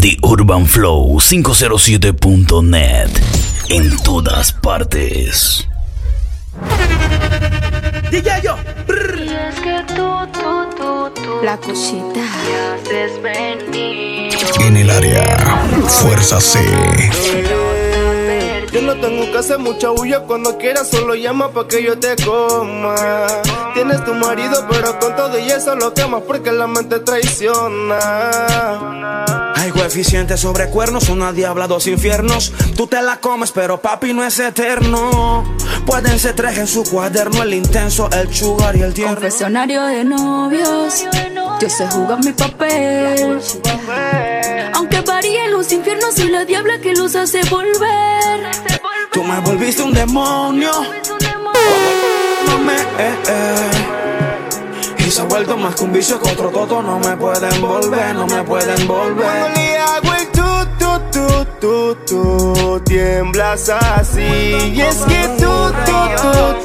The Urban Flow 507.net. En todas partes. DJ yo. Y es que tú, tú, tú, tú La cosita. me haces venir. En el área, Fuerza C. Yo no tengo que hacer mucha bulla cuando quieras, solo llama pa' que yo te coma. Tienes tu marido, pero con todo y eso lo quemas porque la mente traiciona. Hay coeficientes sobre cuernos, una diabla, dos infiernos. Tú te la comes, pero papi no es eterno. Pueden ser tres en su cuaderno, el intenso, el sugar y el tierno. Confesionario de novios. Yo sé jugar mi papel. Infiernos y la diabla que los hace volver. Tú me volviste un demonio, no me eh, eh. Y se ha vuelto más que un vicio que otro toto. No me pueden volver, no me pueden Cuando volver. le hago el tu, tu, tu, tu, tu, tiemblas así. Y es que tú, tú,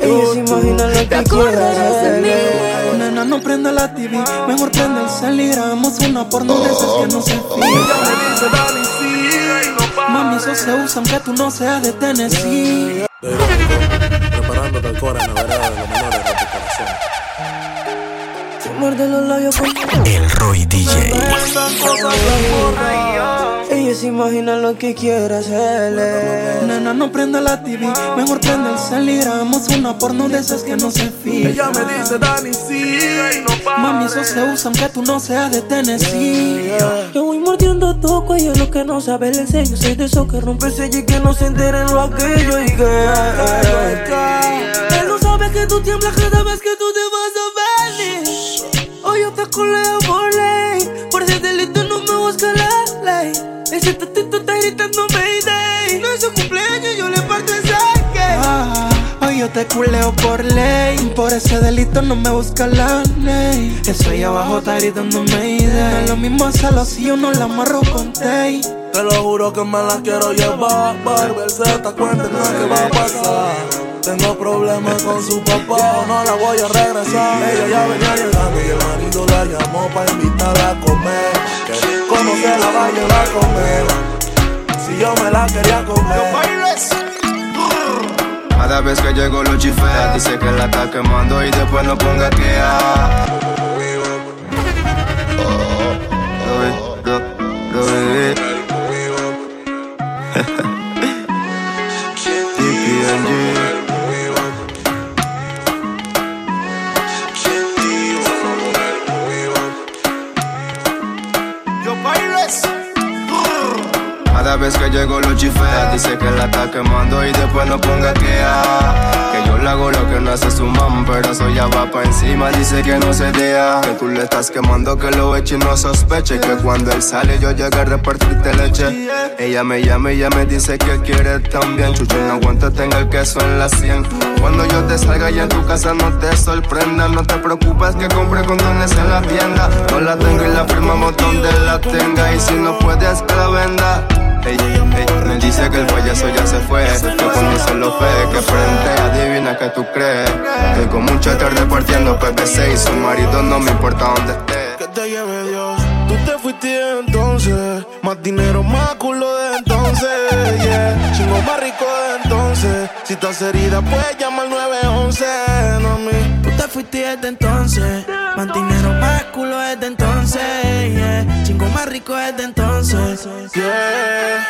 tú, tú, tú, te acuerdas de mí. Nena, no prenda la TV, mejor prende el cel y grabamos una porno de esas que no se filman. Mami, eso se usa aunque tú no seas de Tennessee. Preparándote el cora en la vereda de los menores de tu corazón. Te muerde los labios con El Roy DJ. Se imagina lo que quiere hacerle. Nena, no prenda la TV, mejor prende el cel y grabamos una porno de esas que no se filman. Ella me dice, Dani, sí, Mami, eso se usa aunque tú no seas de Tennessee. Yo voy mordiendo tu cuello, lo que no sabe el sello. Soy de esos que rompe el sello y que no se enteren lo aquello. Y que él no sabe que tú tiemblas cada vez que tú te vas a venir. Hoy yo te coleo por Ese tatito está gritando Mayday. No es su cumpleaños, yo le parto el saque. Hoy yo te culeo por ley. Por ese delito no me busca la ley. Eso ahí abajo está gritando Mayday. No es lo mismo hacerlo si yo no la amarro con tay. Te lo juro que me la quiero llevar. Barbelceta, cuéntenme qué va a pasar. Tengo problemas con su papá, no la voy a regresar. Ella ya venía llegando y el marido la llamó para invitarla a comer. ¿Cómo se la va a llevar a comer? Si yo me la quería comer. Cada vez que llego lo chifea, dice que la está quemando y después no ponga que a. Lo vi, lo, Cada vez que llego lo chifea, dice que la está quemando y después no ponga que. Que yo le hago lo que no hace su mam, pero eso ya va pa' encima, dice que no se deja. Que tú le estás quemando, que lo eche y no sospeche. Que cuando él sale yo llego a repartirte leche. Ella me llama y ella me dice que quiere también. Chucho, no aguanta, tenga el queso en la sien. Cuando yo te salga y en tu casa no te sorprenda. No te preocupes que compre condones en la tienda. No la tengo y la firmamos donde la tenga. Y si no puedes, que la venda. Ey, ey, me dice que el payaso ya se fue. Que cuando se lo fe, que frente, adivina que tú crees. Estoy con mucha tarde partiendo PPC y su marido no me importa dónde esté. Que te lleve Dios. Tú te fuiste entonces. Más dinero, más culo de entonces. Yeah. Chingo más rico de entonces. Si estás herida, puedes llamar al 911. No a mí. Tú te fuiste desde entonces. Más dinero, más culo desde entonces. Yeah. Chingo más rico desde entonces. Yeah.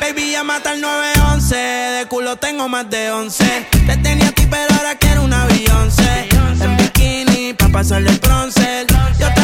Baby, llama al 911. De culo tengo más de 11. Te tenía a ti, pero ahora quiero una Beyoncé. En bikini, pa' pasarle el bronce. Yo te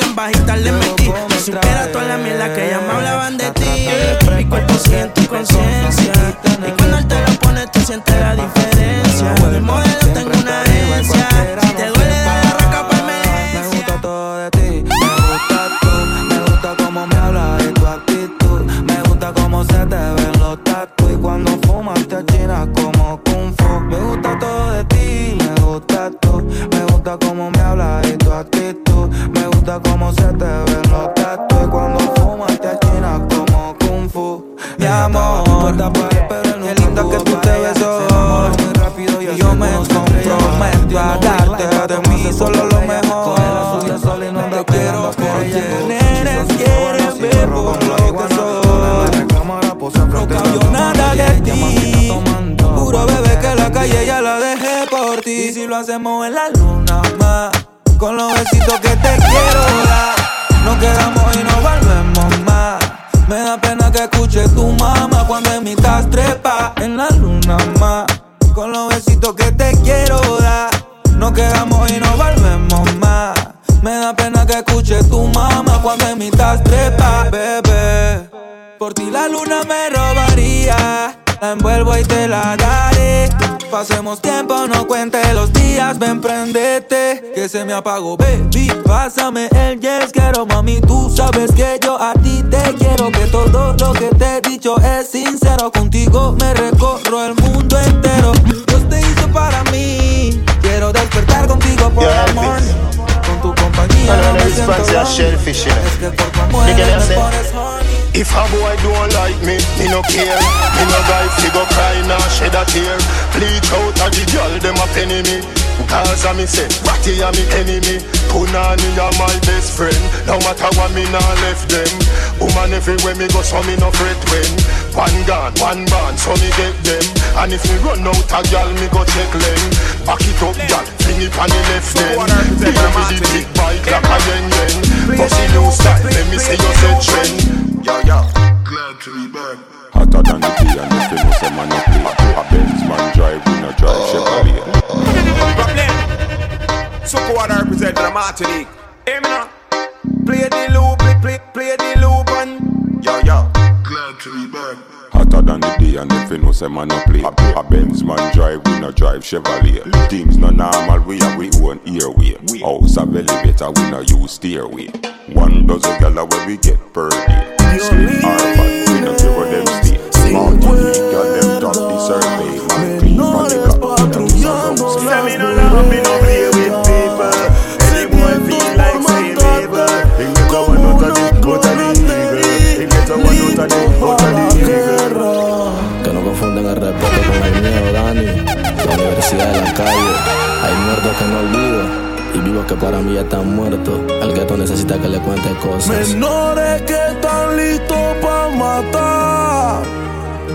en bajita le mentí. Me supiera toda la mierda que ya me hablaban de ti. Mi cuerpo siente tu conciencia. Y cuando él te lo pone, tú sientes la diferencia. De modelo tengo una agencia. Lo hacemos en la luna más, con los besitos que te quiero dar. Nos quedamos y no volvemos más. Me da pena que escuche tu mamá cuando en mi estás trepa en la luna más. Con los besitos que te quiero dar. Nos quedamos y no volvemos más. Me da pena que escuche tu mamá cuando en mi estás trepa, bebé. Por ti la luna me robaría. La envuelvo y te la daré. Pasemos tiempo, no cuente los días, ven prendete. Que se me apagó, baby. Pásame el yes, quiero mami. Tú sabes que yo a ti te quiero. Que todo lo que te he dicho es sincero. Contigo me recorro el mundo entero. Dios te hizo para mí. Quiero despertar contigo por Yeah, amor. Con tu compañía. No this siento fancy a lonely. Shellfish, you know. Es que por tu amor You get me what I'm saying? pones honey. If a boy don't like me, me no care. Me no guy fi go cry nor shed a tear. Bleach out a the girl dem a penny me. Cause a me say, Ratty a me enemy. Punani a my best friend. No matter what me nah left them. Woman everywhere me go, so me no fret when. One gun, one band, so me get them. And if me run out a girl, me go check them. Back it up, girl, fling it on the left then. Deal with the big bike like a yen yen. Pussy new style, let me see you say trend. Yo, yo. Glad to be back. Hotter than the tea and the film say man a play A Benz man drive, we no drive Chevrolet Problem. So go and represent the Martinique. Hey, me now. Play the loop, play, play, play the loop and yo yo. Glad to be back. Hotter than the day and the film say man a play. A Benz man drive, we no drive Chevrolet. Things no normal, we have we own airway. We House of elevator, we no use stairway. One dozen gala where we get per day. Slim or fat, we no give her them stay Martinique, girl, them done the survey Man clean from the clock, them is ya están muertos. El gato necesita que le cuente cosas. Menores que están listos para matar.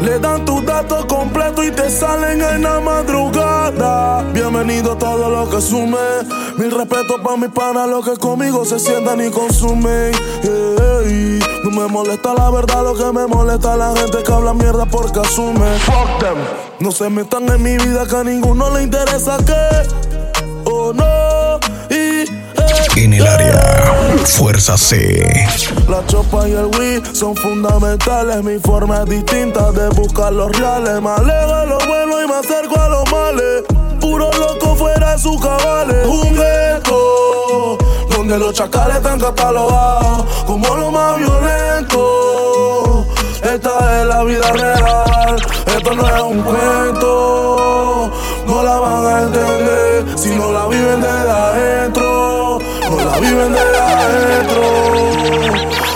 Le dan tus datos completos y te salen en la madrugada. Bienvenido a todo lo que sume. Mil respeto para mis panas, los que conmigo se sientan y consumen. Ey, No me molesta la verdad, lo que me molesta es la gente que habla mierda porque asume. Fuck them. No se metan en mi vida que a ninguno le interesa que. Fuerza C. la chopa y el Wii son fundamentales. Mi forma es distinta de buscar los reales. Me alejo de lo bueno y me acerco a los males. Puro loco fuera de sus cabales. Un gueto donde los chacales están catalogados como lo más violento. Esta es la vida real, esto no es un cuento. No la van a entender si no la viven desde adentro. Adentro.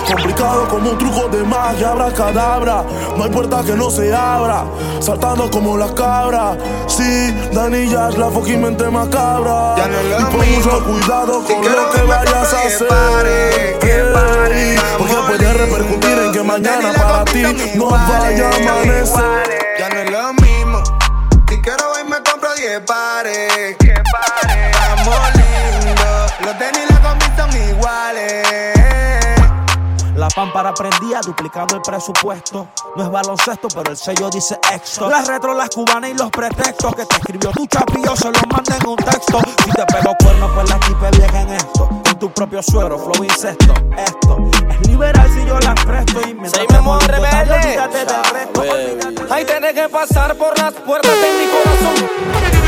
Complicado como un truco de magia, abra cadabra. No hay puerta que no se abra. Saltando como las cabras. Sí, Dani Yash, la fucking mente macabra. Ya no es lo y pon mucho cuidado Si con quiero lo que vayas a hacer. que pare, que pare, Porque puede repercutir en que mañana para ti no vaya a amanecer. Ya no es lo mismo. Si quiero hoy me compro 10 pares. Pámpara prendía, duplicando el presupuesto. No es baloncesto, pero el sello dice extra. Las retro, las cubanas y los pretextos que te escribió tu chapillo se los manda en un texto. Si te pego cuerno, pues la equipe bien en esto. Con tu propio suegro, flow incesto. Esto es liberal si yo las presto. Y mientras Soy monto, Rebelde. olvídate del resto. olvídate Ahí tenés que pasar por las puertas de mi corazón.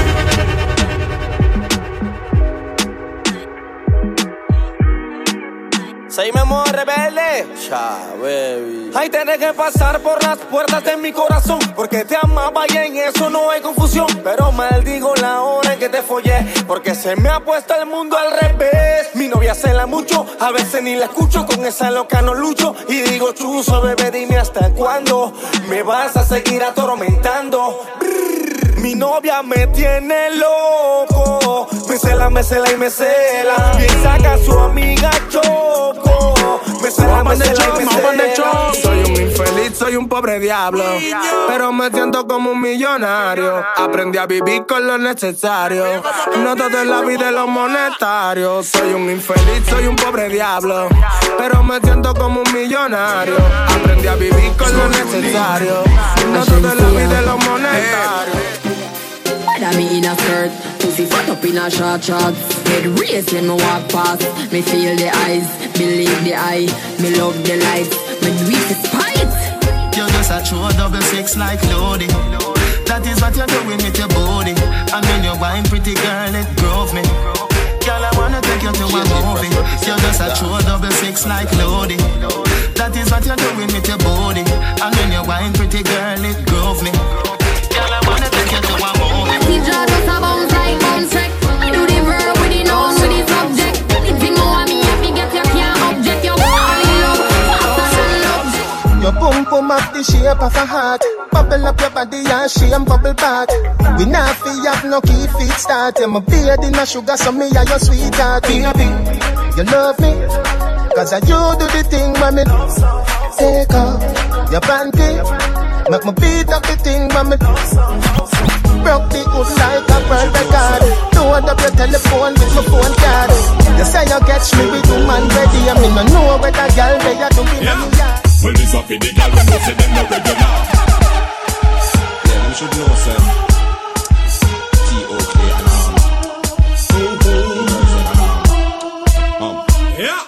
Soy Memo rebelde. Ya, baby. Ay, tenés que pasar por las puertas de mi corazón. Porque te amaba y en eso no hay confusión. Pero maldigo la hora en que te follé. Porque se me ha puesto el mundo al revés. Mi novia se la mucho, a veces ni la escucho. Con esa loca no lucho. Y digo, chuzo, bebé, dime hasta cuándo me vas a seguir atormentando. Brrr, mi novia me tiene loco. Me cela, me cela y me cela. Y saca a su amiga Choco. Me cela, me cela y me cela. Soy un infeliz, soy un pobre diablo. Pero me siento como un millonario. Aprendí a vivir con lo necesario. No todo en la vida es lo monetario. Soy un infeliz, soy un pobre diablo. Pero me siento como un millonario. Aprendí a vivir con lo necesario. No todo en la vida es lo monetario. That me in a skirt, pussy fat up in a short shorts. Head raised when me walk past. Me feel the eyes, believe the eye. Me love the lights, me do it spite. You're just a true double six like Lodi. That is what you're doing with your body. And when you're wine, pretty girl, it grove me. Girl, I wanna take you to a movie. You're just a true double six like Lodi. That is what you're doing with your body. And when you're wine, pretty girl, it grove me. Boom up the shape of a heart. Bubble up your body and shame bubble back. We not fi have no key feet start. Yeah, my beard in a sugar, so me are your sweetheart. Baby, you love me. Cause I you do the thing when me take off your panty. Make me beat up the thing when me broke the hood like a bird record. Load up your telephone with my phone card. You say you catch me with woman ready. I mean, I know where the girl they are doing. Yeah. Well, this up for the gal when you say them no regular. Yeah, you should know, sir. T-O-K and Yeah.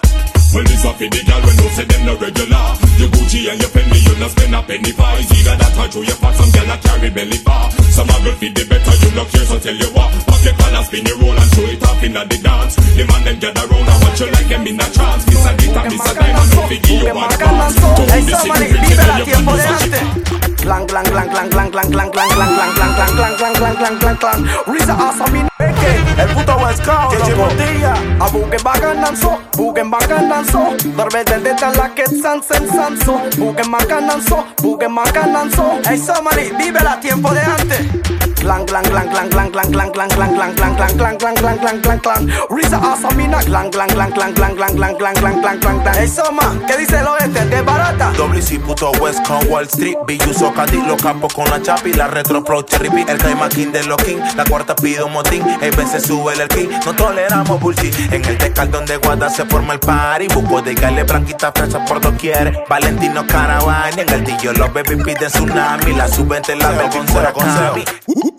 Well, this up for the gal when you say them no regular. Your Gucci and your Fendi, you not spend a penny for. Either that or through your fat, some gal a carry belly bar. Some a girl feed the better, you no care, so tell you what. Pop your collar, spin your roll and show it off inna the dance. The man them gather round and watch you like them in a trance. Miss a guitar, miss a diamond, no figure you want dance. To Hey, the vive tell you can do such a antes. Clang, clang, clang, clang, clang, clang, clang, clang, clang, clang, clang, clang, clang, clang, clang, clang, clang. Risa Asami, Eke, el puto West Coast, JJ Botilla. A bugen bagan danzo, bugen bagan danzo. Darbe del de la que san sen sanso. Bugen bagan danzo, bugen bagan danzo. Hey, somebody, vive la tiempo de antes. Clang, clang, clang, clang, clang, clang, clang, clang, clang, clang, clang, clang, clang, clang, clang, clang, clang, clang. Risa Asamina, clang, clang, clang, clang, clang, clang, clang, clang, clang, clang, clang, clang. Hey, Soma, ¿qué dice el oeste? ¿Qué barata? WC puto West con Wall Street Billuso Cadi, los campos con la chapi La retro pro cherry el Caima King de los King La cuarta pide un motín, el veces sube el king No toleramos bullshit En el tecal donde guarda se forma el party Busco de gale blanquita fresa por doquier Valentino Caravana En el tillo los baby piden tsunami La sub-20 la ve con cero con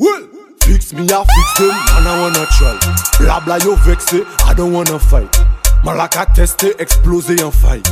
Fix me, I fix them, and I wanna try. Blah blah, you vex it, I don't wanna fight. Malaka teste, explose en fight.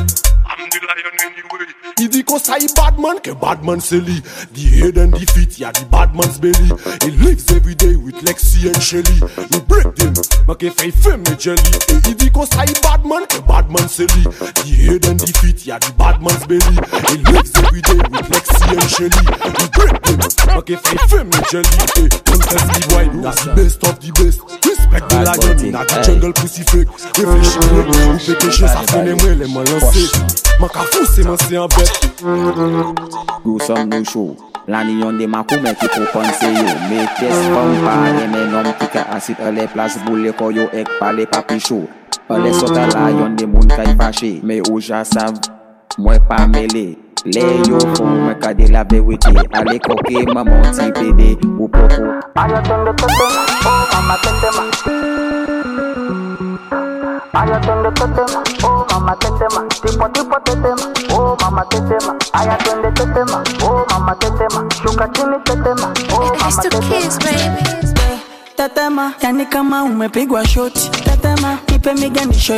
Il dit qu'on ça y bad man, que bad man c'est lui. The head and the feet, yeah, the bad man's belly. He lives every day with Lexi and Shelly. We break them, mais que fait fait me jelly. Et il dit qu'on ça y bad man, que bad man c'est lui. The head and the feet, yeah, the bad man's belly. He lives every day with Lexi and Shelly. We break them, ke fri Femi jelite, contest di boy That's the best of the best. Respect de la gen, na di jungle pussy fake. Reflechi kwen, ou peke che sa fene mwen le man lanse Man ka fouse man se an bet Go som nou show. Lani yon de makou men ki pou panse yo. Me kes pon pa ye men om ki ka asit E le plas boule koyo ek pale papi show. E le sota la yon de moun ka yi fache Me ouja sav. Mwen pa mele, le yo fon mwen ka la bewiti Ale koke maman ti ou Ayo tende tete, mama tende ma Ayo tende tete, oh mama tende ma Tipo tipo tete ma, oh mama tete ma Ayo tende tete ma, oh mama tete ma Shuka chini tete ma, oh mama ma. Tetema, yani kama umepigwa shoti. Tetema, ipe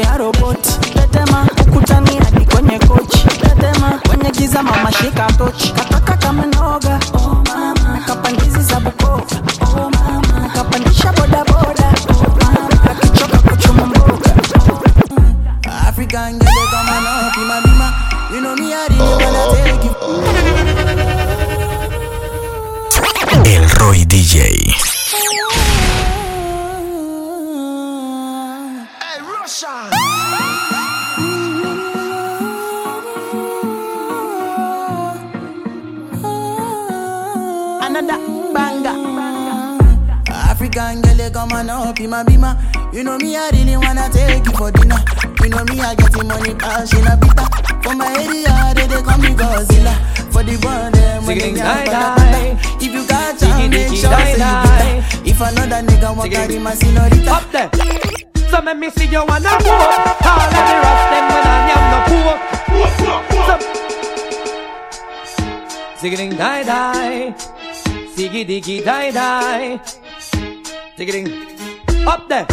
ya roboti. Tetema, ukutani hadi kwenye kochi. tetema kwenye giza, mama shika tochi, kataka kama nakapandizi za Bukoba. Oh bodaboda. Oh kuchuma mboga. African. El Roy DJ. Banger. African girl, you come on up in my bima. You know me, I really wanna take you for dinner. You know me, I get the money, cash in a pita. For my area, they, they call me Godzilla. For the world, them when they get die, If you got time, make sure say you die. If another nigga want carry my senorita. Up there. So make me see you wanna go. All of the rest them when I am no poor. Zigging die die. Ziggy diggy die die. Zigging up there.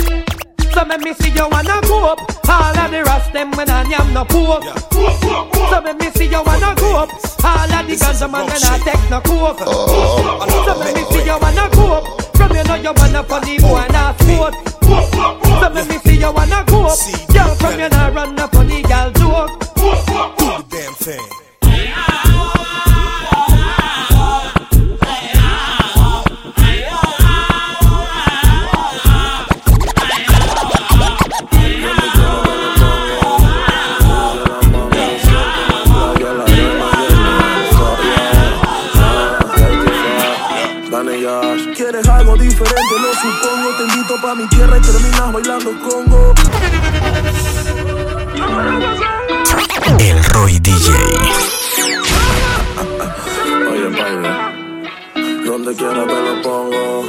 So make me see you wanna go up. All of the rest them when I am no poor. So make me see you wanna go up. All of the guns man when I take no coke. So make me see you wanna go up. From you know you wanna funny boy not sport. So make me see you wanna go up. Girl from you know run up on the girl joke. Do the damn thing. Invito pa' mi tierra y terminas bailando congo. El Roy DJ. Oye, baby. Donde quiera te lo pongo.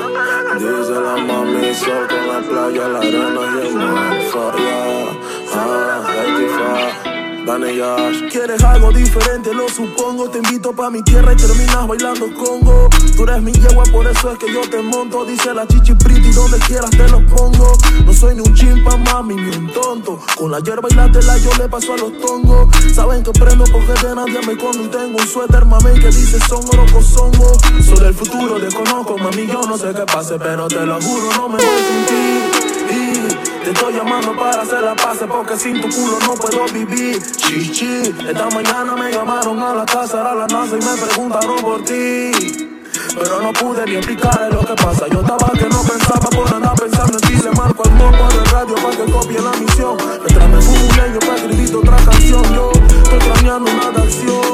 Dice la mami, sol con la playa, la arena y el mar. Yeah. Ah, 85. Dale Yash. ¿Quieres algo diferente? Lo supongo. Te invito pa' mi tierra y terminas bailando congo. Tú eres mi yegua, por eso es que yo te monto. Dice la chichi pretty, donde quieras te lo pongo. No soy ni un chimpa, mami, ni un tonto. Con la hierba y la tela yo le paso a los tongos. Saben que prendo porque de nadie me escondo y tengo un suéter, mami, que dice son oro songo. Soy del futuro, desconozco, mami, yo no sé qué pase, pero te lo juro, no me voy sin ti. Te estoy llamando para hacer la paz porque sin tu culo no puedo vivir. Chichi, esta mañana me llamaron a la casa, a la NASA y me preguntaron por ti. Pero no pude ni explicarle lo que pasa. Yo estaba que no pensaba por andar pensando en ti. Le marco al moco del radio para que copie la misión. Me fumo un leño para escribir otra canción. Yo estoy planeando una de acción.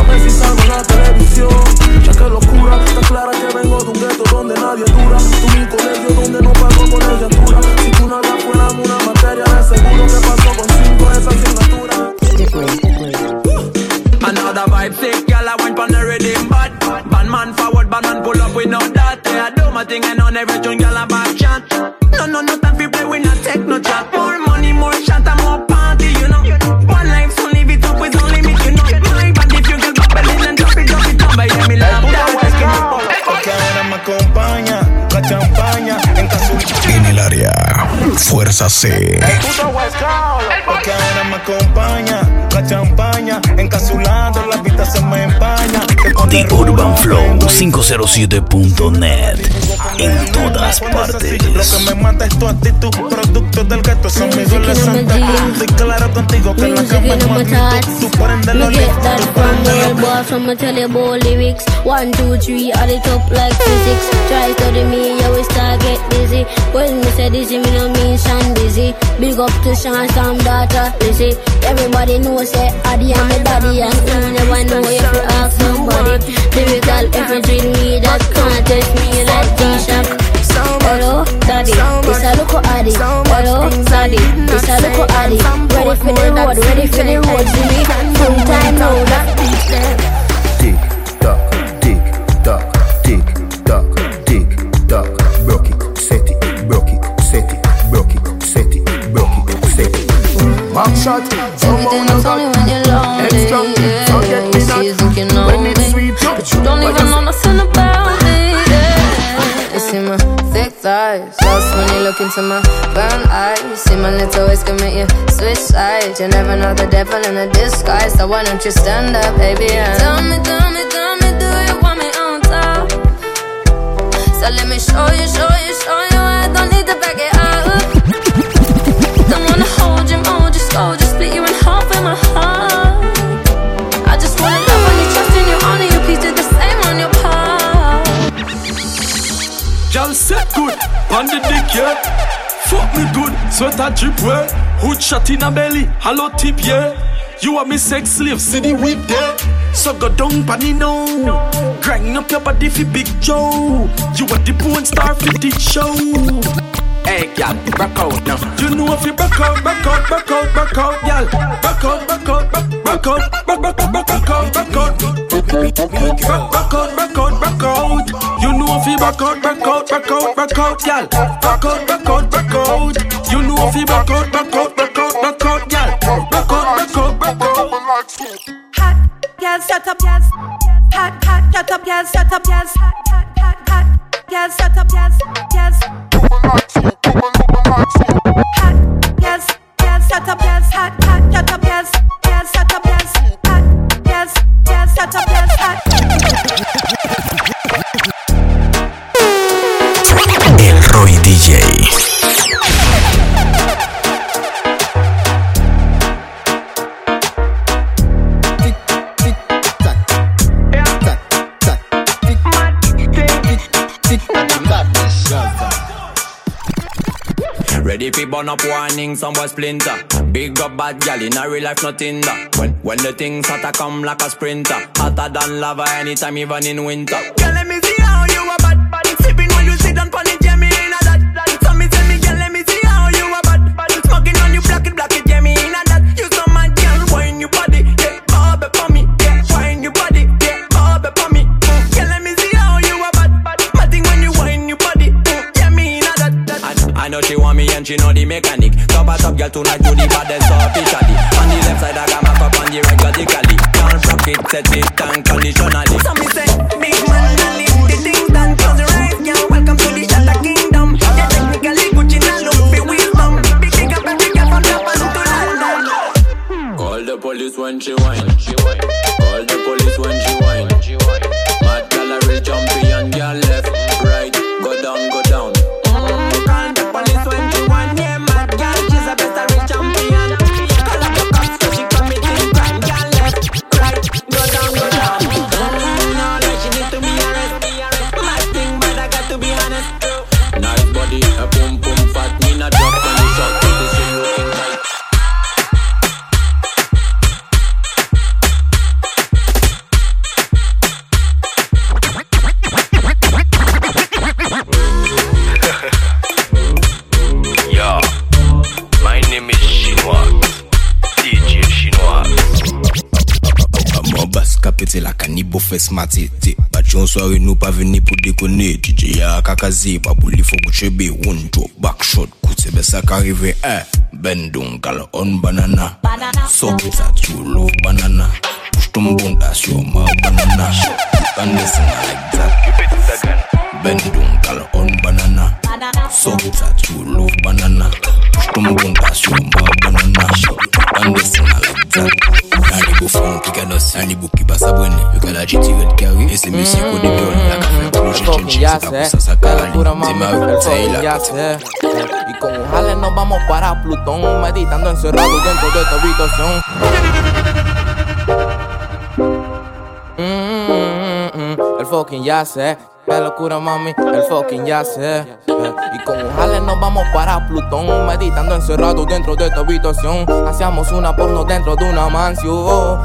A ver si salgo en la televisión. Que locura, está clara que vengo de un gueto donde nadie dura. Tú mi colegio donde no pago con colegiatura. Si tú no hagas fuera una materia de seguro que pasó con cinco esa asignatura. Another vibe sick, girl, I went on the rhythm bad. Bad man forward, bad man pull up with no that. I do my thing and on every tune, girl, I back chat. No, no, no time for play, we not take no chat. More money, more shot, and more party, Fuerza C. Porque ahora me acompaña la champaña encapsulando la vista se me empaña. Te pone The Urban Flow 507.net. En todas partes. Lo que me mata es tu actitud, producto del gato, son mis adolescentes. Estoy claro contigo que la cama es más Tú prendes los Me get that from the boss, I'ma tell you about lyrics. One, two, three, at the top like physics. Try study me, yeah, we start get busy. When me say dizzy, me no mean Sean busy. Big up to Sean, Sam, daughter, Lizzy. Everybody knows say Addy and my daddy, and you never know if you ask somebody. Lyrical, if you treat me, that can't test me like G-Shock. Hello, daddy, this a look Addy. Hello, daddy, this a look Addy. Ready for the road, ready for the road, see me. Full time now, that beat them. Tick tock, tick tock, tick tock, tick tock. Broke it, set it, broke it, set it, broke it, set it, broke it, set it. Back shot, someone you got extra. Forget me not when it's look into my brown eyes. See my little ways can make you switch sides. You never know the devil in a disguise, so why don't you stand up, baby? And tell me, tell me, tell me, do you want me on top? So let me show you, show you, show you. I don't need to back it up. Yeah. Fuck me good, sweater drip way. Hood shot in a belly, hollow tip, yeah. You are me sex slave, see the whip there. So go down, panny now. Grind up your body for Big Joe. You are the porn star for the show. Hey, gal, back out now. You know if you back out, back out, back out, back out, gal. Back out, back out, back, out, back, back, back, back out, back out. Back out, back out, back out. You know if you back out, back out, back out, back out, gal. Back out, back out, back out. You know if you back out, back out, back out, back out, gal. Back out, back out, back out. Hot, yes, shut up, yes. Hot, hot, shut up, yes, shut up, yes. Hot, hot, hot, hot, yes, shut up, yes, yes. Hot, yes, yes, shut up, yes. Hot, hot, shut up, Fi burn up warning, some boy splinter. Big up bad gal in a real life, nothing that. When when the things hotter come like a sprinter, hotter than lava anytime, even in winter. Girl, let me see girl tonight, do the baddest officially. On the left side, I got my cup on the right got vertically. Can't rock it, set it unconditionally. So me say, kapete la kanibo fes matete. Bat yon soare nou pa veni pou dekone. DJ ya kakaze pa pou li fo chebe One drop back shot koute be sa ka rive eh Ben don kal on banana. So that you love banana. Push ton bon das yo ma banana. Listen like that. Ben don kal on banana. So that you love banana. Push ton bon das yo ma banana Ka la biol La. Y con un jale nos vamos para Plutón, meditando encerrados dentro de esta habitación. Mm, el fucking ya sé. Qué locura, mami, el fucking ya sé. Y con nos vamos para Plutón, meditando encerrados dentro de esta habitación. Hacíamos una porno dentro de una mansión.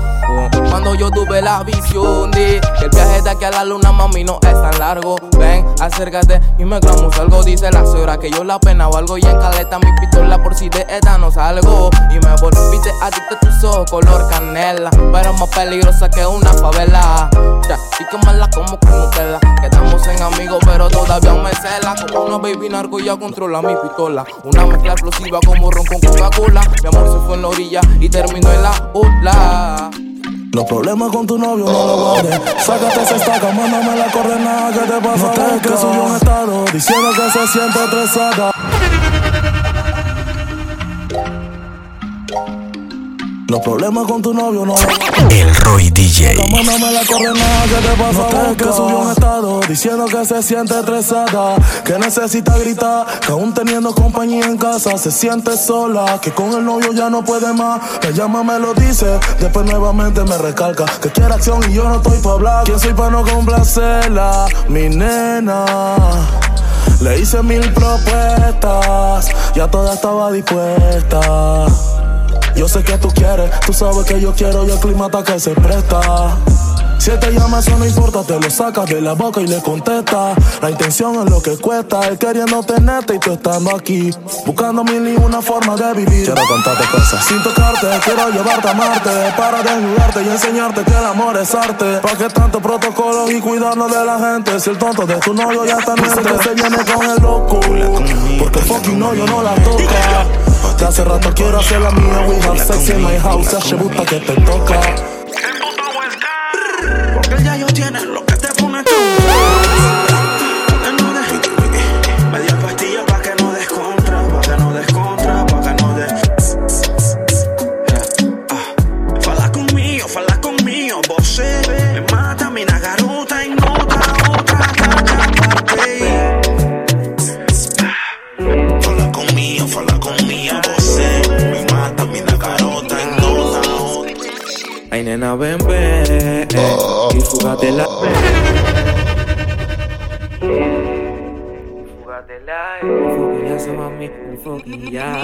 Cuando yo tuve la visión de que el viaje de aquí a la luna, mami, no es tan largo. Ven, acércate y me gramos algo. Dice la señora que yo la pena o algo. Y en caleta mi pistola por si de esta no salgo. Y me volviste adicto a tus ojos color canela. Pero más peligrosa que una favela. Ya, y quemarla como con Nutella. Que estamos en amigos, pero todavía me cela. Como una baby narco ya controla mi pistola. Una mezcla explosiva como ron con Coca-Cola. Mi amor se fue en la orilla y terminó en la ola. Los problemas con tu novio no lo guardes. Sácate esa estaca, mándame la coordenada que te pasa. No te que subió un estado diciendo que se siente estresada. Los problemas con tu novio no. El Roy DJ. Mándame la coordenada que te pasa. No te que subió un estado diciendo que se siente estresada. Que necesita gritar. Que aún teniendo compañía en casa se siente sola. Que con el novio ya no puede más. Me llama, me lo dice. Después nuevamente me recalca. Que quiere acción y yo no estoy pa' hablar. ¿Quién soy pa' no complacerla? Mi nena. Le hice mil propuestas, ya toda estaba dispuesta. Yo sé que tú quieres, tú sabes que yo quiero y el clima que se presta. Si te llama, eso no importa, te lo sacas de la boca y le contesta. La intención es lo que cuesta, él queriendo tenerte y tú estando aquí. Buscando mil y una forma de vivir. Quiero contarte cosas. Sin tocarte, quiero llevarte a Marte. Para desnudarte y enseñarte que el amor es arte. ¿Para qué tanto protocolo y cuidarnos de la gente? Si el tonto de tu novio ya está en que se viene con el loco. Porque fucking no, yo no la toca. De hace rato quiero hacer la mía. We have sex in my house. Se gusta que te toca. Nena, ven, ven. Y fúgate la. Se mami, ya.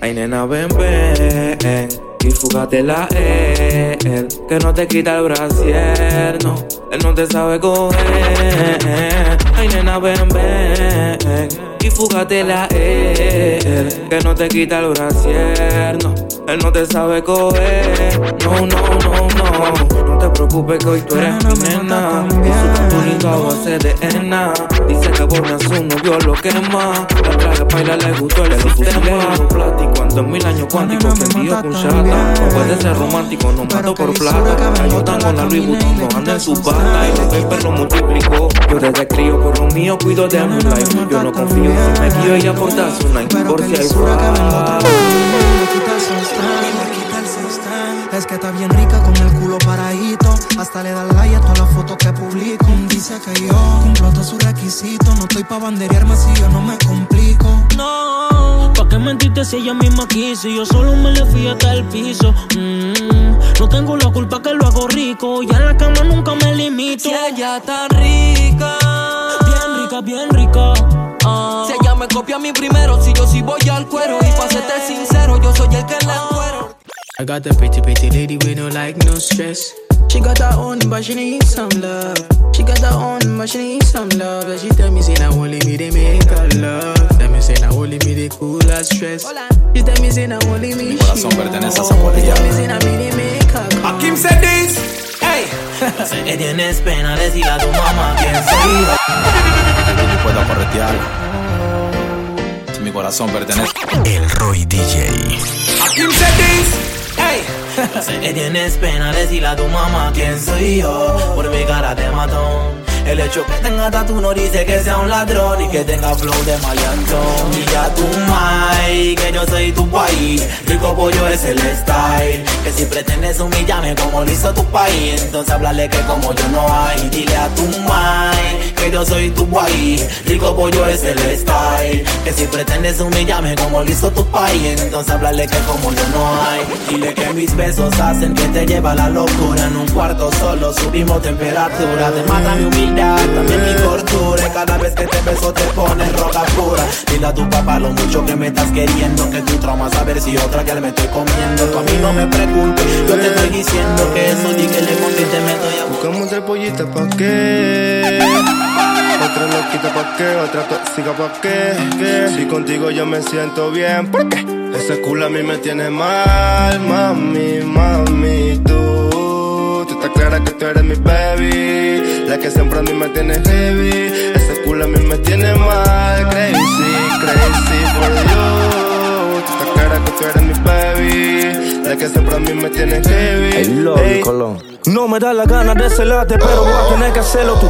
Ay, nena, ven, ven. Y fúgate la él. Que no te quita el brasier, no. Él no te sabe coger. Ay, nena, ven, ven. Y fúgate la él. Que no te quita el brasier, no. Él no te sabe coger. No, no, no, no. No te preocupes que hoy tú eres mi nena. Su a base de henna. Dice que por a su novio lo quema. La traje baila le gustó el sistema. Plástico, ando en mil años cuánticos. Que envío con chata. No puede ser romántico, no mato por plata. Ayudan con la Louis Vuitton, no anda en su bata. Y los papers lo multiplicó. Yo desde crío por lo mío cuido de mi life. Yo no confío si me guío y aportas una por Es que está bien rica con el culo paradito. Hasta le da like a todas las fotos que publico. Dice que yo cumplo todos sus requisitos. No estoy pa' banderearme si yo no me complico. No, ¿pa' qué mentiste si ella misma quiso? Yo solo me le fui hasta el piso. Mm, no tengo la culpa que lo hago rico. Ya en la cama nunca me limito. Si ella está rica, bien rica, bien rica. Ah. Si ella me copia a mí primero, si yo sí voy al cuero. Y pa' serte sincero, yo soy el que le encuero. I got a pretty, pretty lady with no like, no stress. She got her own, but she need some love. She got her own, but she need some love. And she tell me, say, now only me, they make her love. Tell me, say, now only me, they cool her stress. She tell me, say, now only me, Mi corazón she pertenece a. Tell me, say, now me, they make her come. Kim said this. Hey. Sé que tienes pena, decirle a tu mamá quién soy yo. Puedo corretear. Corazón pertenece. El Roy DJ. Hey. Sé que tienes pena, decirle a tu mamá quién soy yo. Por mi cara de matón. El hecho que tenga tatu no dice que sea un ladrón y que tenga flow de maleantón. Y ya tu mai, que yo soy tu país. Rico pollo es el style. Que si pretendes humillarme como lo hizo tu país, entonces háblale que como yo no hay. Dile a tu mai, que yo soy tu país. Rico pollo es el style. Que si pretendes humillarme como lo hizo tu país, entonces háblale que como yo no hay. Dile que mis besos hacen que te lleva la locura. En un cuarto solo subimos temperatura. Te mata mi humildad, también mi tortura. Cada vez que te beso te pones roca pura. Dile a tu papá lo mucho que me estás queriendo. Que tu trauma saber si otra ya me estoy comiendo. Tú a mí no me preguntes, yo te estoy diciendo que eso di que le conté y te meto ya. Buscamos otra pollita pa' qué. Otra loquita pa' qué, otra tóxica pa' qué. ¿Qué? Si contigo yo me siento bien, ¿por qué? Ese culo a mí me tiene mal, mami, mami, tú. Clara que tú eres mi baby. La que siempre a mí me tiene heavy. Ese culo a mí me tiene mal, crazy, crazy for you. Tú estás clara que tú eres mi baby. La que siempre a mí me tiene heavy. I love Ey. you, Colón. No me da la gana de celarte, pero voy a tener que hacerlo. Tú.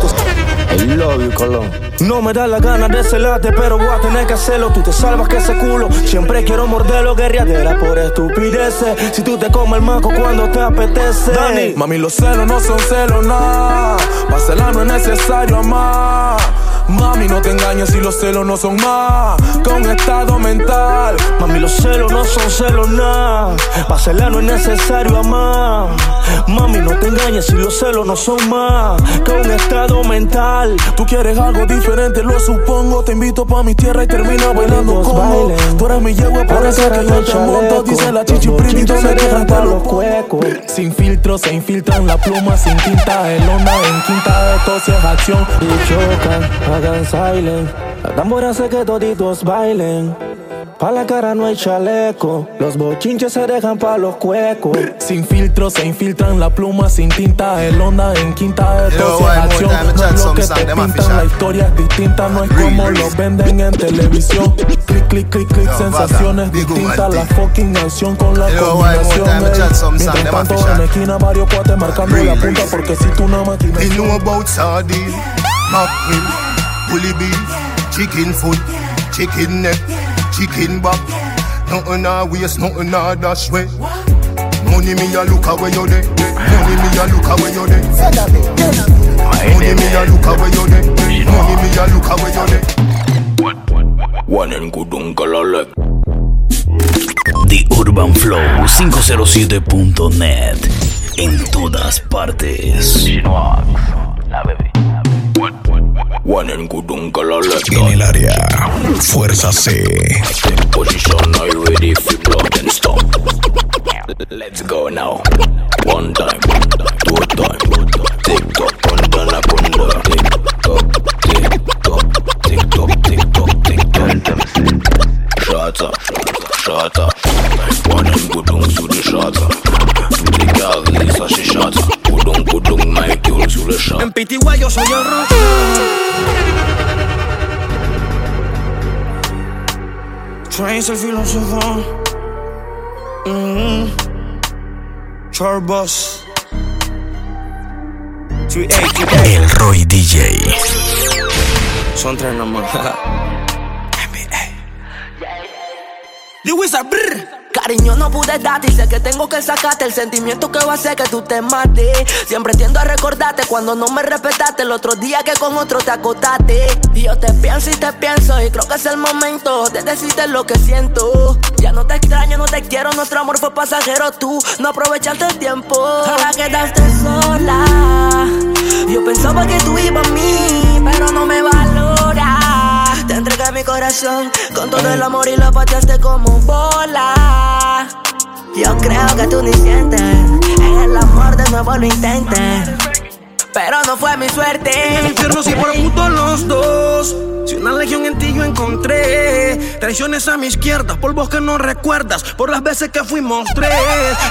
I love you, Colón. No me da la gana de celarte, pero voy a tener que hacerlo. Tú te salvas que ese culo. Siempre quiero morderlo, guerriadera por estupideces. Si tú te comes el maco cuando te apetece. Dani, mami, los celos no son celos, nada. Para celar no es necesario amar. Mami, no te engañes si los celos no son más un estado mental. Mami, los celos no son celos nada. Pa' celar no es necesario amar. Mami, no te engañes si los celos no son más un estado mental. Tú quieres algo diferente, lo supongo. Te invito pa' mi tierra y termina bailando como. Tú eres mi yegua, por eso que yo te monto. Dice la chichi pretty, donde quieras te lo cueco. Sin filtro se infiltran la pluma, sin tinta, el onda en quinta de tos es acción. Y chocan, hagan silent. La tambora hace que toditos bailen. Pa' la cara no hay chaleco. Los bochinches se dejan pa' los cuecos. Sin filtro se infiltran la pluma, sin tinta, el onda en quinta de more acción. No es lo que te pintan, la historia es distinta, no es como lo venden en televisión. Clic, clic, clic, clic, sensaciones distintas, la fucking acción con la combinación. Mientras tanto en esquina varios cuates marcando la punta porque si tú una máquina. About sardine, bully beef, chicken foot, chicken neck, chicken back. Nothing a waste, nothing a dash way. Money me a look away you there. Money me a look away you there. Money me a look away you there. Money me a look away you there. One and en Kudunkalalek. The Urban Flow 507.net. En todas partes. One en Kudunkalalek. En el área. Fuerza C. Position, are you ready for block and stop? Let's go now. One time, two time. Tick tock, kunda na kunda. Tick tock, tick tock, tick tock, tick tock, tick tock. Shut up, shut up. One and kudung sous le shut up. En PTY yo soy el Trains el filósofo. Mm Charbus. El Roy DJ. Son tres nomás. The Wizard, brr. Cariño, no pude darte y sé que tengo que sacarte el sentimiento que va a hacer que tú te mates. Siempre tiendo a recordarte cuando no me respetaste el otro día que con otro te acotaste. Y yo te pienso y te pienso y creo que es el momento de decirte lo que siento. Ya no te extraño, no te quiero, nuestro amor fue pasajero, tú no aprovechaste el tiempo. Ahora quedaste sola. Yo pensaba que tú ibas a mí, pero no me valora. Mi corazón con todo el amor y lo pateaste como bola. Yo creo que tú ni sientes en el amor de nuevo lo intentes. Pero no fue mi suerte. En el infierno sí por puto los dos. Si una legión en ti yo encontré. Traiciones a mi izquierda, polvos que no recuerdas. Por las veces que fuimos tres.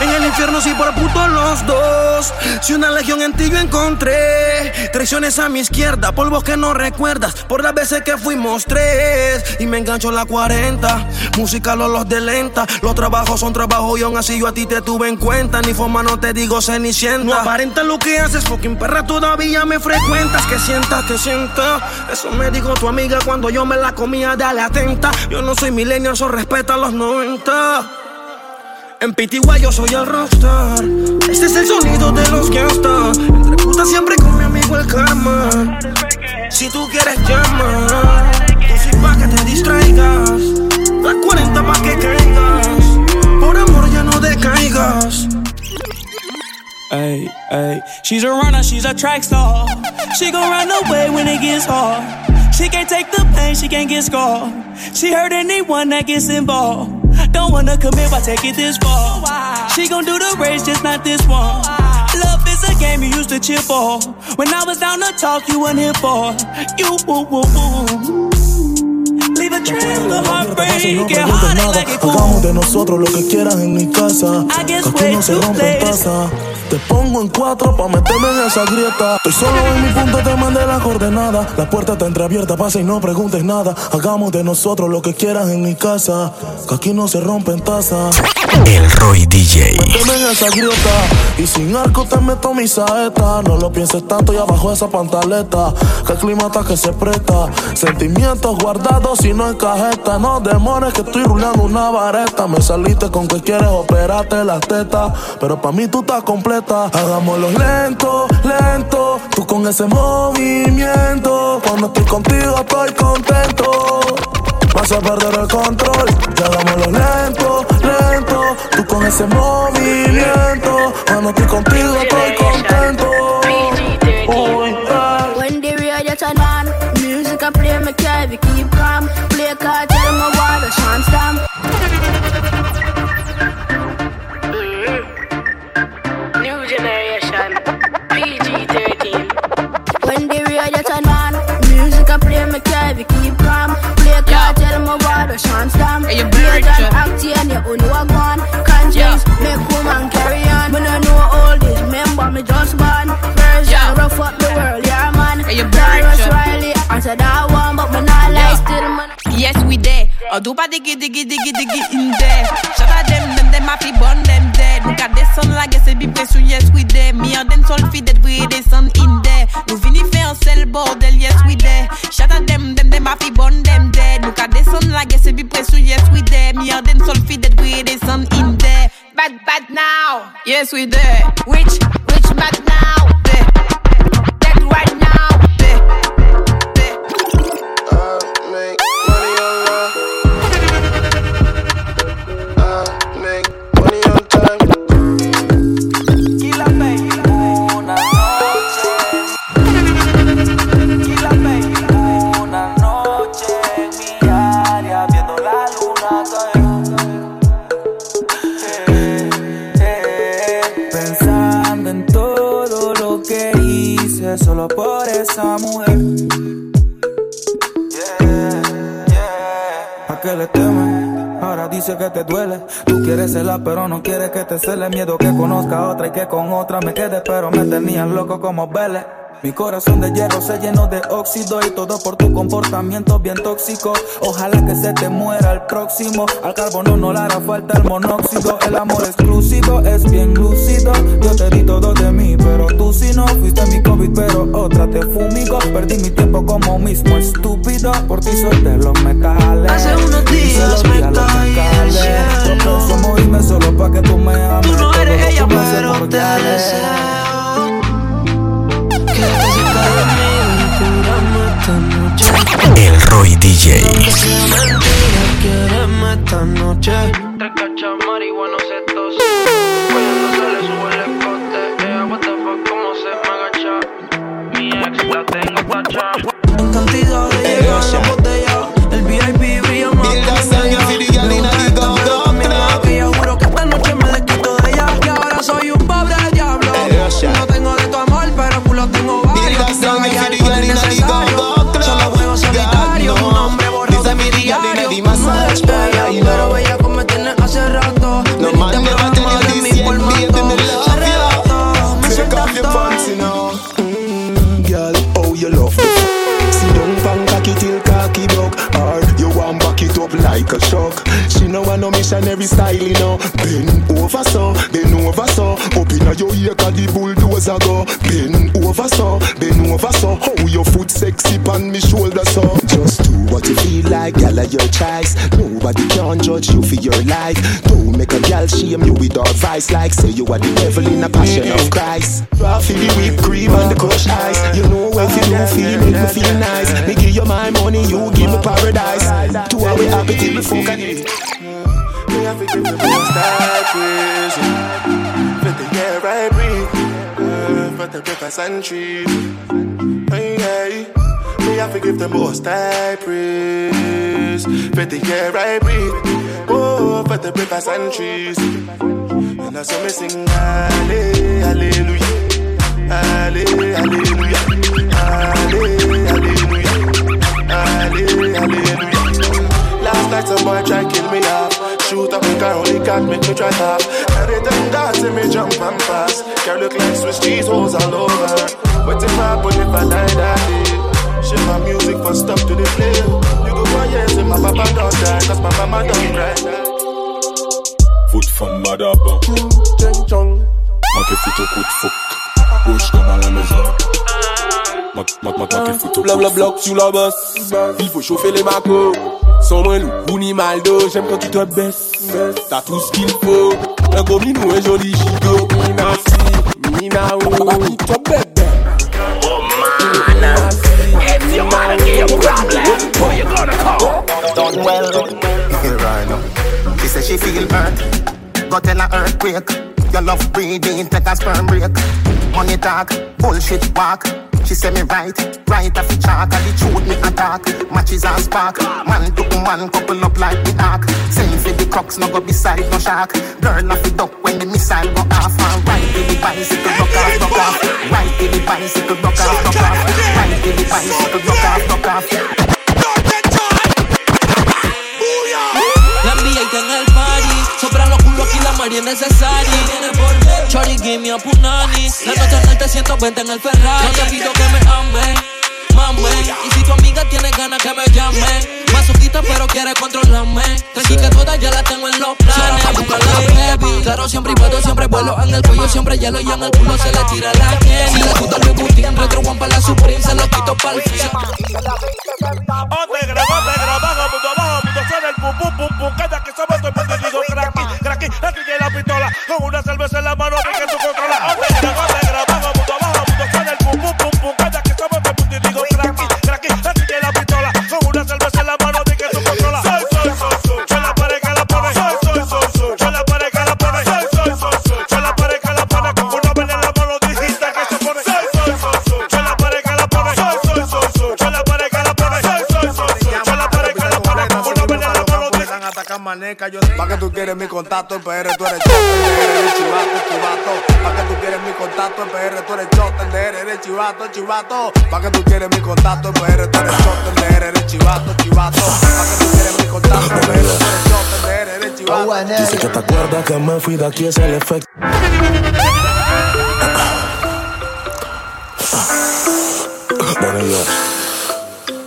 En el infierno sí por puto los dos. Si una legión en ti yo encontré. Traiciones a mi izquierda, polvos que no recuerdas. Por las veces que fuimos tres. Y me engancho la 40. Música los los de lenta. Los trabajos son trabajos y aún así yo a ti te tuve en cuenta. Ni forma no te digo cenicienta. No aparenta lo que haces, fucking perra. Todavía me frecuentas. Que sientas, que sienta. Eso me dijo tu amiga cuando yo me la comía. Dale atenta. Yo no soy millennial, so respeta los 90. En PTY yo soy el rockstar. Este es el sonido de los gangsters. Entre putas siempre con mi amigo el karma. Si tú quieres llama, tú sí pa' que te distraigas. Las 40 pa' que caigas. Por amor ya no decaigas. Ay, ay. She's a runner, she's a track star. She gon' run away when it gets hard. She can't take the pain, she can't get scarred. She hurt anyone that gets involved. Don't wanna commit, why take it this far? She gon' do the race, just not this one. Love is a game you used to cheer for. When I was down to talk, you weren't here for. You, woo, woo, woo. Leave a trail of heartbreak, get hard like it Hagamos de nosotros lo que quieras en mi casa. I guess Que aquí way no se too rompen late. Te pongo en cuatro pa' meterme en esa grieta. Estoy solo en mi punto, te mandé la coordenada. La puerta está entreabierta, pasa y no preguntes nada. Hagamos de nosotros lo que quieras en mi casa. Que aquí no se rompen tazas. El Roy DJ. Méteme en esa grieta y sin arco te meto mi saeta. No lo pienses tanto y abajo esa pantaleta. Que el clima está que se presta. Sentimientos guardados y no en cajeta. No demores que estoy rulando una vareta. Me saliste con que quieres operarte las tetas. Pero pa' mí tú estás Hagámoslo lento, lento. Tú con ese movimiento. Cuando estoy contigo estoy contento. Vas a perder el control, ya hagámoslo lento, lento. Tú con ese movimiento. Cuando estoy contigo estoy contento. When the radio turn music I play, me carry keep calm. Play me what the chant stamp. Hey, you Play bird, that yeah. act and you only walk one. Conscience, make woman carry on. Me no know all this, remember me just born. Version Yeah. rough up the world, yeah man. Hey, you Cyrus yeah. Riley, answer that one, but me not like still man. Yes, we there. Or do pas diggy diggy diggy diggy in there. Shout out them, them, them happy born them dead. Look at the sun like it's a big place, so yes, we there. Me and them sol feed that we the sun in there. Nous vini faire un sel bordel, yes, we there. Shout out them, them happy born them dead. Look at the sun like a big place, so yes, we there. Me and them sol feed that we the sun in there. Bad, bad now. Yes, we there. Which, which bad now? Esa mujer. ¿A qué le temes? Ahora dice que te duele. Tú quieres celar, pero no quieres que te cele. Miedo que conozca a otra y que con otra me quede, pero me tenías loco como Vélez. Mi corazón de hierro se llenó de óxido y todo por tu comportamiento bien tóxico. Ojalá que se te muera el próximo. Al carbono no le hará falta el monóxido. El amor exclusivo es bien lúcido. Yo te di todo de mí, pero tú si no fuiste mi COVID, pero otra te fumigo. Perdí mi tiempo como mismo estúpido. Por ti soy de los metales. Hace unos días me caí del cielo. Yo pienso morirme solo pa' que tú me ames. Tú no eres ella, pero te deseo. El Roy DJ. Aunque sea mentira, quiéreme esta noche. Te cacha marihuana se tose. Cuando se le sube el escote. Ella, what the fuck, cómo se me agacha. Mi ex la tengo. Missionary style, you know. Bend over so, bend over so. Inna your ear the bulldozer go. Bend over so, bend over so. How your foot sexy on me shoulder so. Just do what you feel like, of your choice. Nobody can judge you for your life. Don't make a girl shame you with our vice. Like say you are the devil in a passion of Christ. For the whipped cream and the crushed ice. You know when you do feel, make me feel nice. Me give you my money, you give me paradise. Two hour appetite before can eat. To give the most that praise. For the air I breathe, for the breakfast and treat. Hey, hey. Me have to give the most I praise. For the air I breathe, oh, for the breakfast and trees. And that's how me sing, Halle- hallelujah, Halle- hallelujah, Halle- hallelujah, Halle- hallelujah. Last night some boy try kill me off Shoot up and car only got make me try top Every time that see me jump and pass. Girl look like Swiss cheese holes all over. What if I but if I die that day Shit my music for stop to the play. You go for years and my papa don't die. Cause my mama don't cry. Foot from Madaba. Manqué foot au coup de fouc. Gauche comme à la maison. Mwen ke foto Blan blan blan sou la Il fò choufe le mako San mwen lou, ou maldo j'aime kan tu te bes Ta tout skil fò Nan gomni nou e jodi jido Mina si, mina ou. To It's your man and your problem Who you gonna call? Done well Right She say she feel hurt Go tell earthquake. Your love breathing Take a sperm break. Money talk Bullshit walk. She say me right, right off the chalk And the truth me attack, matches and spark. Man to man, couple up like the ark Same for the crux, no go beside no shark Girl off the duck when the missile go off. And right to the bicycle, rock off, rock off. Right to the bicycle, rock off, rock off. Right to the bicycle, rock off, rock off aquí, la María es necesaria. Shorty, give me a punani. La noche en el T120 en el Ferrari. No te pido que me ame, mame. Y si tu amiga tiene ganas que me llame. Masoquita, pero quiere controlarme. Tranqui que todas ya la tengo en los planes. la baby. Claro, siempre y puedo, siempre vuelo. En el cuello siempre hielo y en el culo se le tira la Kenny. Si le gusta el Putin, retro one para la Supreme. Se lo quito pa'l fin. Onde graba, onde graba, abajo, abajo, mundo suena el pum pum pum pum. Cada que somos la tiene la pistola con una cerveza en la mano. Yo Pa' que tú quieres mi contacto en PR, tú eres chote, eres chivato, chivato. Pa' que tú quieres mi contacto en PR, tú eres chote, eres chivato, chivato. Pa' que tú quieres mi contacto en PR, tú eres chote, eres chivato, chivato. Pa' que tú quieres mi contacto en PR, tú eres chote, eres chivato. Dice que te acuerdas que me fui de aquí, es el efecto. Bueno,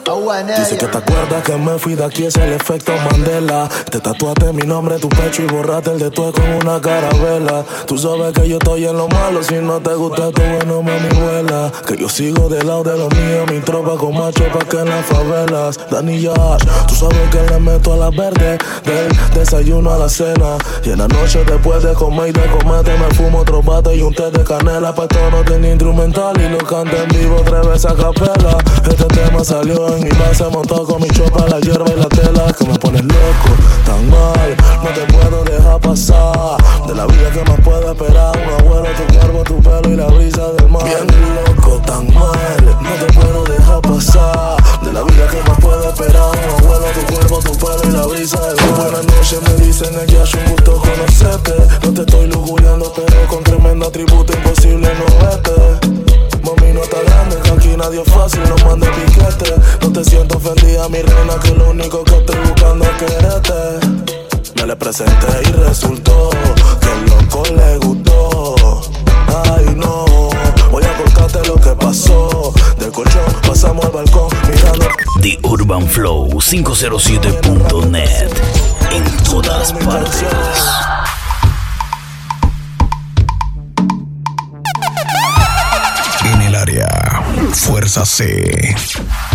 Dice que te acuerdas que me fui de aquí, es el efecto Mandela. Te tatuaste mi nombre tu pecho y borraste el de tu con una carabela. Tú sabes que yo estoy en lo malo, si no te gusta tu bueno, mami, vuela. Que yo sigo del lado de lo mío, mi tropa con macho pa' que en las favelas. Dani tú sabes que le meto a la verde, del desayuno a la cena. Y en la noche después de comer y de comerte, me fumo otro bate y un té de canela. Pa' todo no tiene instrumental y lo canta en vivo tres veces a capela. Este tema salió en mi se montó con mi chopa, la hierba y la tela que me pones loco, tan mal, no te puedo dejar pasar. De la vida que más puedo esperar, un abuelo, tu cuerpo, tu pelo y la brisa del mar. Bien loco, tan mal, no te puedo dejar pasar. De la vida que más puedo esperar, un abuelo, tu cuerpo, tu pelo y la brisa del mar. Buenas noches, me dicen ella, es un gusto conocerte. No te estoy lujuriando, pero con tremendo atributo imposible no vete. Mami, no está grande, que aquí nadie es fácil, no mande piquete. No te siento ofendida, mi reina, que lo único que estoy buscando es quererte. Me le presenté y resultó que el loco le gustó. Ay, no, voy a contarte lo que pasó. Del colchón pasamos al balcón mirando. The Urban Flow 507.net en todas partes. Fuerza C.